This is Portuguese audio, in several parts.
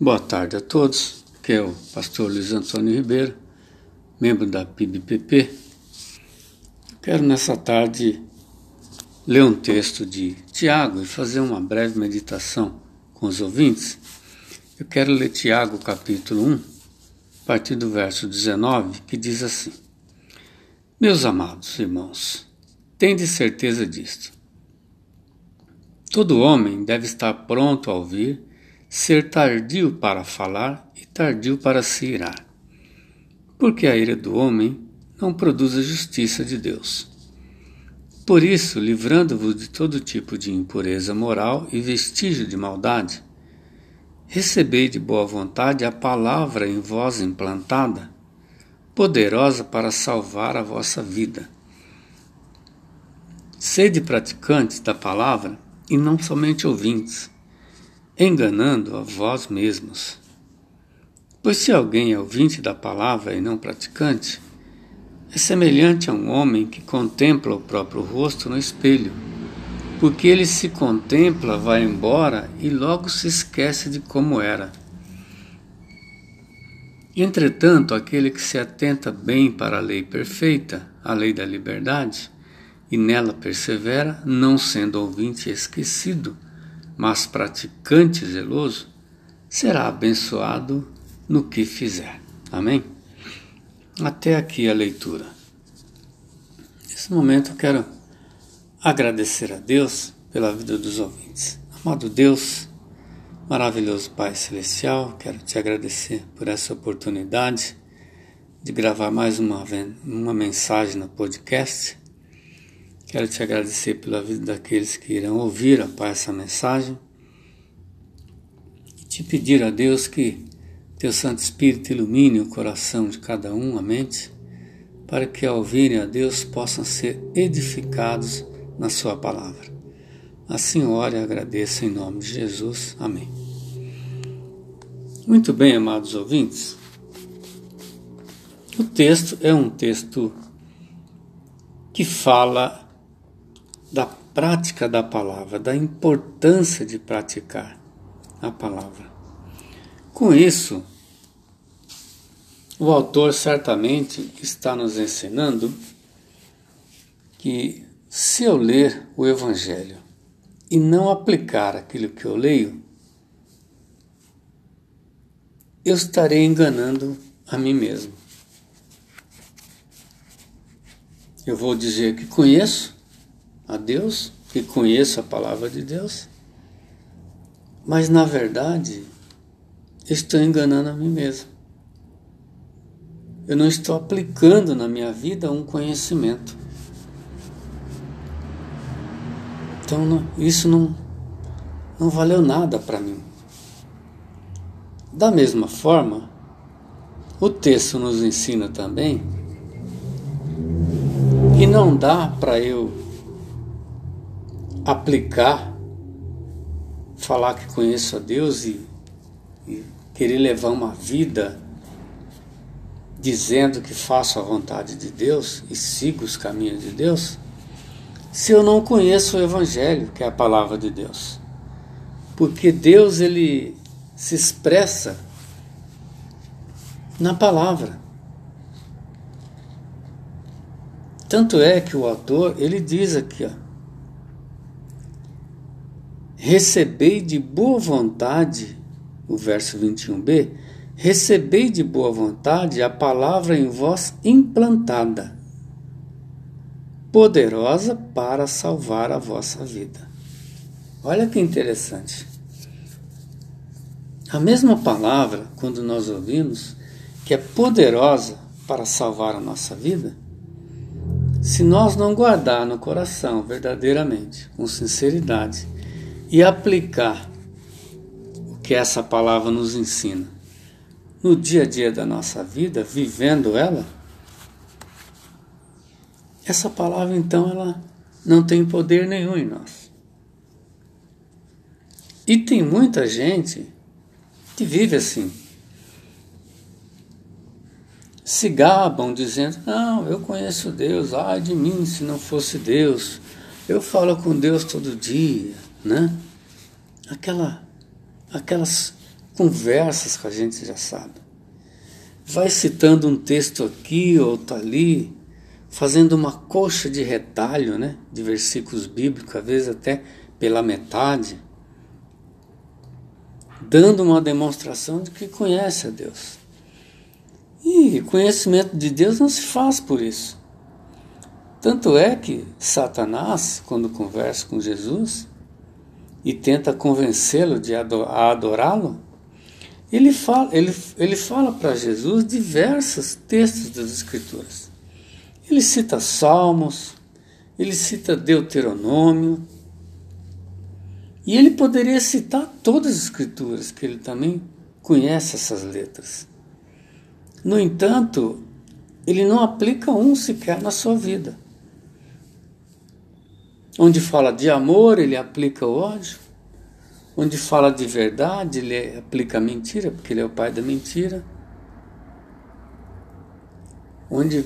Boa tarde a todos, que é o pastor Luiz Antônio Ribeiro, membro da PIBPP. Quero nessa tarde ler um texto de Tiago e fazer uma breve meditação com os ouvintes. Eu quero ler Tiago capítulo 1, a partir do verso 19, que diz assim: Meus amados irmãos, tende certeza disto. Todo homem deve estar pronto a ouvir ser tardio para falar e tardio para se irar. Porque a ira do homem não produz a justiça de Deus. Por isso, livrando-vos de todo tipo de impureza moral e vestígio de maldade, recebei de boa vontade a palavra em vós implantada, poderosa para salvar a vossa vida. Sede praticantes da palavra e não somente ouvintes enganando a vós mesmos. Pois se alguém é ouvinte da palavra e não praticante, é semelhante a um homem que contempla o próprio rosto no espelho, porque ele se contempla, vai embora e logo se esquece de como era. Entretanto, aquele que se atenta bem para a lei perfeita, a lei da liberdade, e nela persevera, não sendo ouvinte esquecido, mas praticante zeloso, será abençoado no que fizer. Amém? Até aqui a leitura. Nesse momento eu quero agradecer a Deus pela vida dos ouvintes. Amado Deus, maravilhoso Pai Celestial, quero te agradecer por essa oportunidade de gravar mais uma, uma mensagem no podcast Quero te agradecer pela vida daqueles que irão ouvir, ó Pai, essa mensagem. E te pedir a Deus que Teu Santo Espírito ilumine o coração de cada um, a mente, para que ao ouvirem a Deus possam ser edificados na Sua palavra. Assim ore e agradeço em nome de Jesus. Amém. Muito bem, amados ouvintes. O texto é um texto que fala da prática da palavra, da importância de praticar a palavra. Com isso, o autor certamente está nos ensinando que se eu ler o Evangelho e não aplicar aquilo que eu leio, eu estarei enganando a mim mesmo. Eu vou dizer que conheço, a Deus, que conheço a palavra de Deus, mas na verdade estou enganando a mim mesmo. Eu não estou aplicando na minha vida um conhecimento. Então não, isso não, não valeu nada para mim. Da mesma forma, o texto nos ensina também que não dá para eu aplicar, falar que conheço a Deus e, e querer levar uma vida dizendo que faço a vontade de Deus e sigo os caminhos de Deus, se eu não conheço o Evangelho, que é a palavra de Deus. Porque Deus ele se expressa na palavra. Tanto é que o autor ele diz aqui, ó, recebei de boa vontade, o verso 21b, recebei de boa vontade a palavra em vós implantada, poderosa para salvar a vossa vida. Olha que interessante. A mesma palavra, quando nós ouvimos, que é poderosa para salvar a nossa vida, se nós não guardar no coração verdadeiramente, com sinceridade, e aplicar o que essa palavra nos ensina no dia a dia da nossa vida, vivendo ela, essa palavra então ela não tem poder nenhum em nós. E tem muita gente que vive assim. Se gabam dizendo: Não, eu conheço Deus, ai de mim se não fosse Deus, eu falo com Deus todo dia né? Aquela, aquelas conversas que a gente já sabe. Vai citando um texto aqui, outro ali, fazendo uma coxa de retalho, né, de versículos bíblicos, às vezes até pela metade, dando uma demonstração de que conhece a Deus. E conhecimento de Deus não se faz por isso. Tanto é que Satanás, quando conversa com Jesus e tenta convencê-lo de adorá-lo, ele fala, ele, ele fala para Jesus diversos textos das Escrituras. Ele cita Salmos, ele cita Deuteronômio, e ele poderia citar todas as Escrituras, que ele também conhece essas letras. No entanto, ele não aplica um sequer na sua vida. Onde fala de amor, ele aplica o ódio. Onde fala de verdade, ele aplica a mentira, porque ele é o pai da mentira. Onde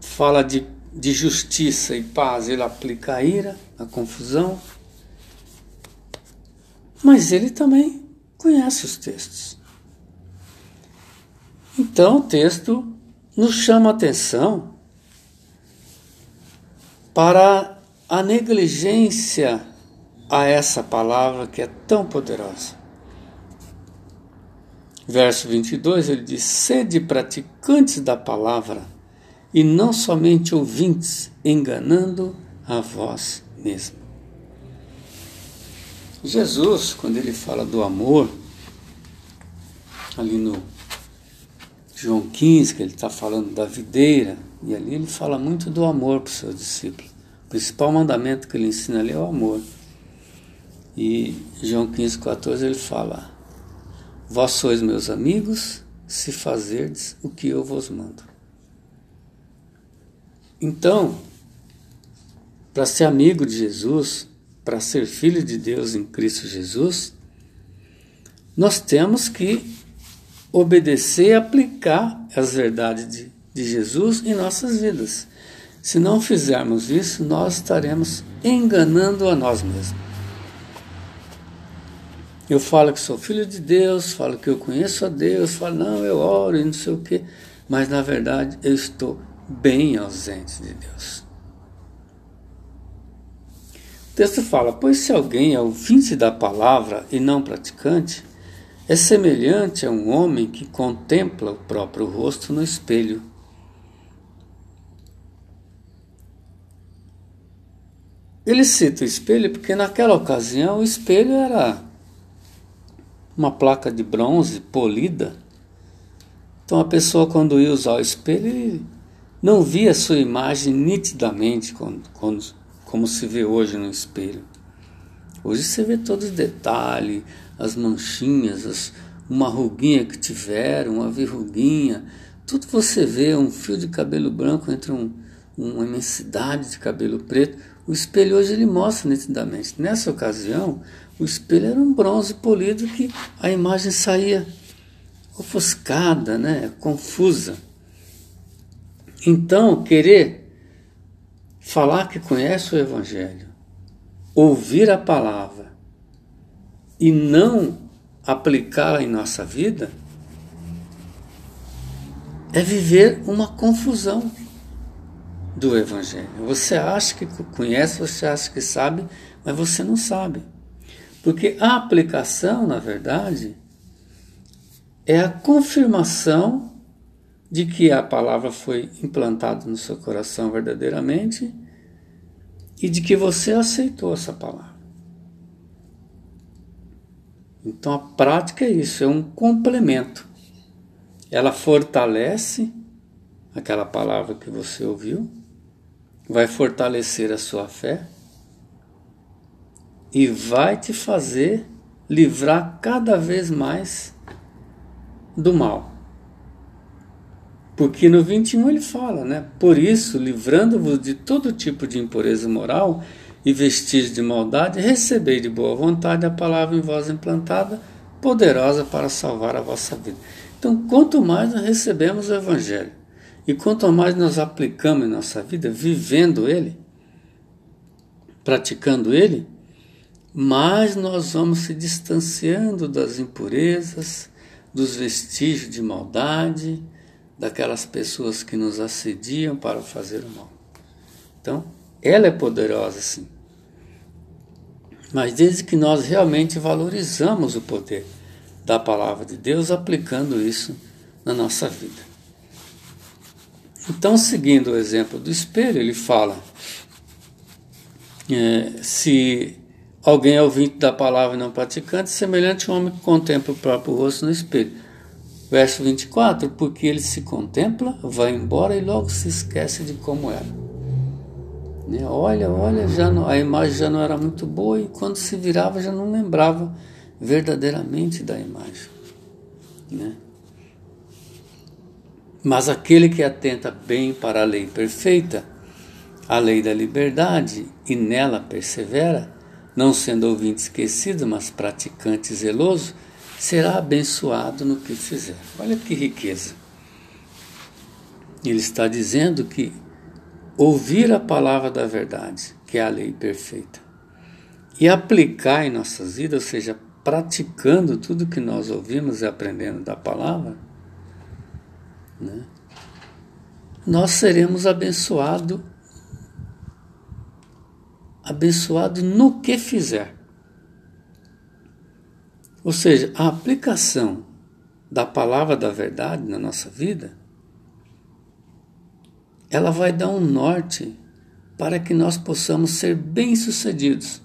fala de, de justiça e paz, ele aplica a ira, a confusão. Mas ele também conhece os textos. Então o texto nos chama atenção para a negligência a essa palavra que é tão poderosa. Verso 22 ele diz: Sede praticantes da palavra e não somente ouvintes, enganando a vós mesmo. Jesus, quando ele fala do amor, ali no João 15, que ele está falando da videira, e ali ele fala muito do amor para os seus discípulos. O principal mandamento que ele ensina ali é o amor. E João 15, 14 ele fala: Vós sois meus amigos, se fazerdes o que eu vos mando. Então, para ser amigo de Jesus, para ser filho de Deus em Cristo Jesus, nós temos que obedecer e aplicar as verdades de, de Jesus em nossas vidas. Se não fizermos isso, nós estaremos enganando a nós mesmos. Eu falo que sou filho de Deus, falo que eu conheço a Deus, falo, não, eu oro e não sei o quê, mas na verdade eu estou bem ausente de Deus. O texto fala: Pois se alguém é ouvinte da palavra e não praticante, é semelhante a um homem que contempla o próprio rosto no espelho. Ele cita o espelho porque naquela ocasião o espelho era uma placa de bronze polida. Então a pessoa quando ia usar o espelho, não via sua imagem nitidamente quando, quando, como se vê hoje no espelho. Hoje você vê todos os detalhes, as manchinhas, as, uma ruguinha que tiveram, uma verruguinha, tudo você vê, um fio de cabelo branco entre um, uma imensidade de cabelo preto. O espelho hoje ele mostra nitidamente. Nessa ocasião, o espelho era um bronze polido que a imagem saía ofuscada, né, confusa. Então, querer falar que conhece o Evangelho, ouvir a palavra e não aplicá-la em nossa vida, é viver uma confusão do Evangelho. Você acha que conhece, você acha que sabe, mas você não sabe. Porque a aplicação, na verdade, é a confirmação de que a palavra foi implantada no seu coração verdadeiramente e de que você aceitou essa palavra. Então a prática é isso, é um complemento. Ela fortalece aquela palavra que você ouviu, vai fortalecer a sua fé e vai te fazer livrar cada vez mais do mal. Porque no 21 ele fala, né? Por isso, livrando-vos de todo tipo de impureza moral e vestígios de maldade, recebei de boa vontade a palavra em vós implantada, poderosa para salvar a vossa vida. Então, quanto mais nós recebemos o Evangelho e quanto mais nós aplicamos em nossa vida, vivendo ele, praticando ele, mais nós vamos se distanciando das impurezas, dos vestígios de maldade, daquelas pessoas que nos assediam para fazer o mal. Então, ela é poderosa, sim. Mas desde que nós realmente valorizamos o poder da palavra de Deus, aplicando isso na nossa vida. Então, seguindo o exemplo do espelho, ele fala: é, se alguém é ouvinte da palavra e não praticante, semelhante homem que contempla o próprio rosto no espelho. Verso 24: Porque ele se contempla, vai embora e logo se esquece de como era. Né? Olha, olha, já não, a imagem já não era muito boa e quando se virava já não lembrava verdadeiramente da imagem. Né? Mas aquele que atenta bem para a lei perfeita, a lei da liberdade, e nela persevera, não sendo ouvinte esquecido, mas praticante zeloso, será abençoado no que fizer. Olha que riqueza. Ele está dizendo que ouvir a palavra da verdade, que é a lei perfeita, e aplicar em nossas vidas, ou seja, praticando tudo que nós ouvimos e aprendendo da palavra, né, nós seremos abençoados abençoado no que fizer. Ou seja, a aplicação da palavra da verdade na nossa vida, ela vai dar um norte para que nós possamos ser bem-sucedidos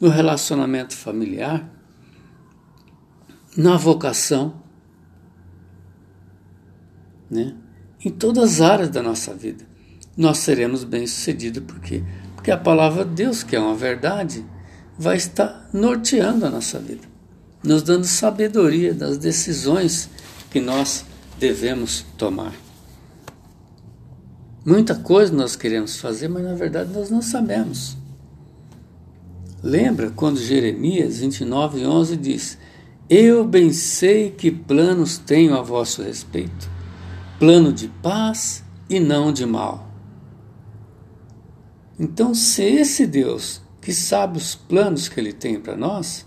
no relacionamento familiar, na vocação, né? em todas as áreas da nossa vida. Nós seremos bem-sucedidos porque porque a palavra de Deus, que é uma verdade, vai estar norteando a nossa vida, nos dando sabedoria das decisões que nós devemos tomar. Muita coisa nós queremos fazer, mas na verdade nós não sabemos. Lembra quando Jeremias 29, 11 diz: Eu bem sei que planos tenho a vosso respeito, plano de paz e não de mal. Então, se esse Deus que sabe os planos que ele tem para nós,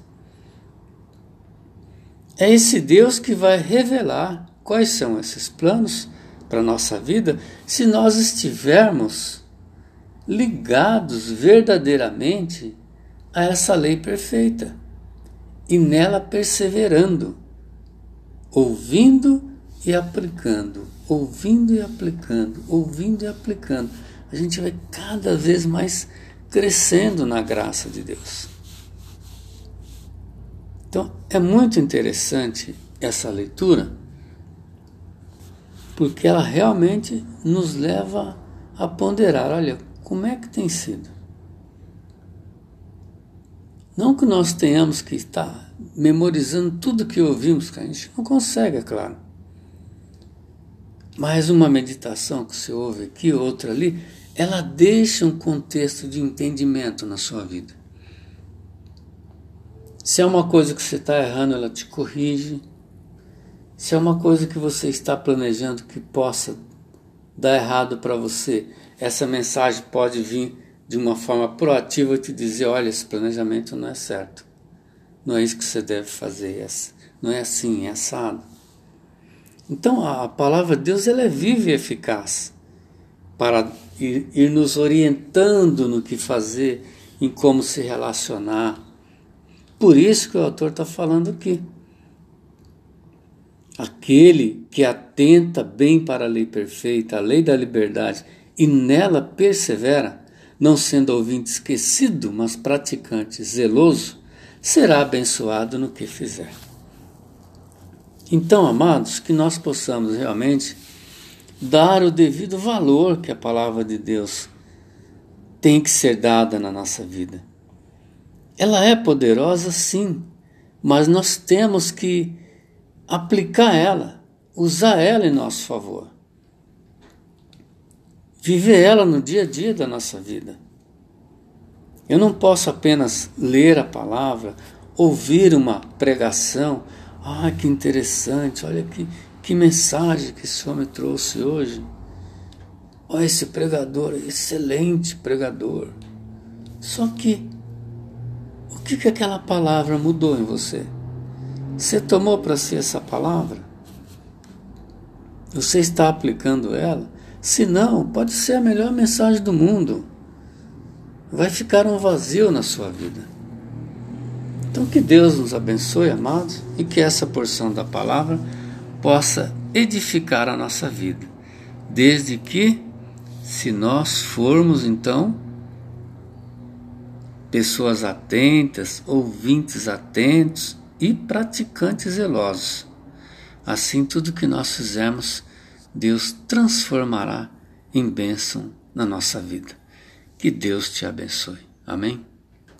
é esse Deus que vai revelar quais são esses planos para a nossa vida se nós estivermos ligados verdadeiramente a essa lei perfeita e nela perseverando, ouvindo e aplicando, ouvindo e aplicando, ouvindo e aplicando a gente vai cada vez mais crescendo na graça de Deus. Então, é muito interessante essa leitura, porque ela realmente nos leva a ponderar: olha, como é que tem sido? Não que nós tenhamos que estar memorizando tudo que ouvimos, que a gente não consegue, é claro. Mas uma meditação que você ouve aqui, outra ali, ela deixa um contexto de entendimento na sua vida. Se é uma coisa que você está errando, ela te corrige. Se é uma coisa que você está planejando que possa dar errado para você, essa mensagem pode vir de uma forma proativa te dizer: olha, esse planejamento não é certo. Não é isso que você deve fazer. Não é assim, é assado. Então a palavra de Deus ela é viva e eficaz para ir, ir nos orientando no que fazer, em como se relacionar. Por isso que o autor está falando aqui. Aquele que atenta bem para a lei perfeita, a lei da liberdade, e nela persevera, não sendo ouvinte esquecido, mas praticante zeloso, será abençoado no que fizer. Então, amados, que nós possamos realmente dar o devido valor que a palavra de Deus tem que ser dada na nossa vida. Ela é poderosa, sim, mas nós temos que aplicar ela, usar ela em nosso favor. Viver ela no dia a dia da nossa vida. Eu não posso apenas ler a palavra, ouvir uma pregação. Ah, que interessante, olha que, que mensagem que esse homem trouxe hoje. Olha esse pregador, excelente pregador. Só que o que, que aquela palavra mudou em você? Você tomou para si essa palavra? Você está aplicando ela? Se não, pode ser a melhor mensagem do mundo. Vai ficar um vazio na sua vida. Então, que Deus nos abençoe, amados, e que essa porção da palavra possa edificar a nossa vida. Desde que, se nós formos então pessoas atentas, ouvintes atentos e praticantes zelosos. Assim, tudo que nós fizermos, Deus transformará em bênção na nossa vida. Que Deus te abençoe. Amém?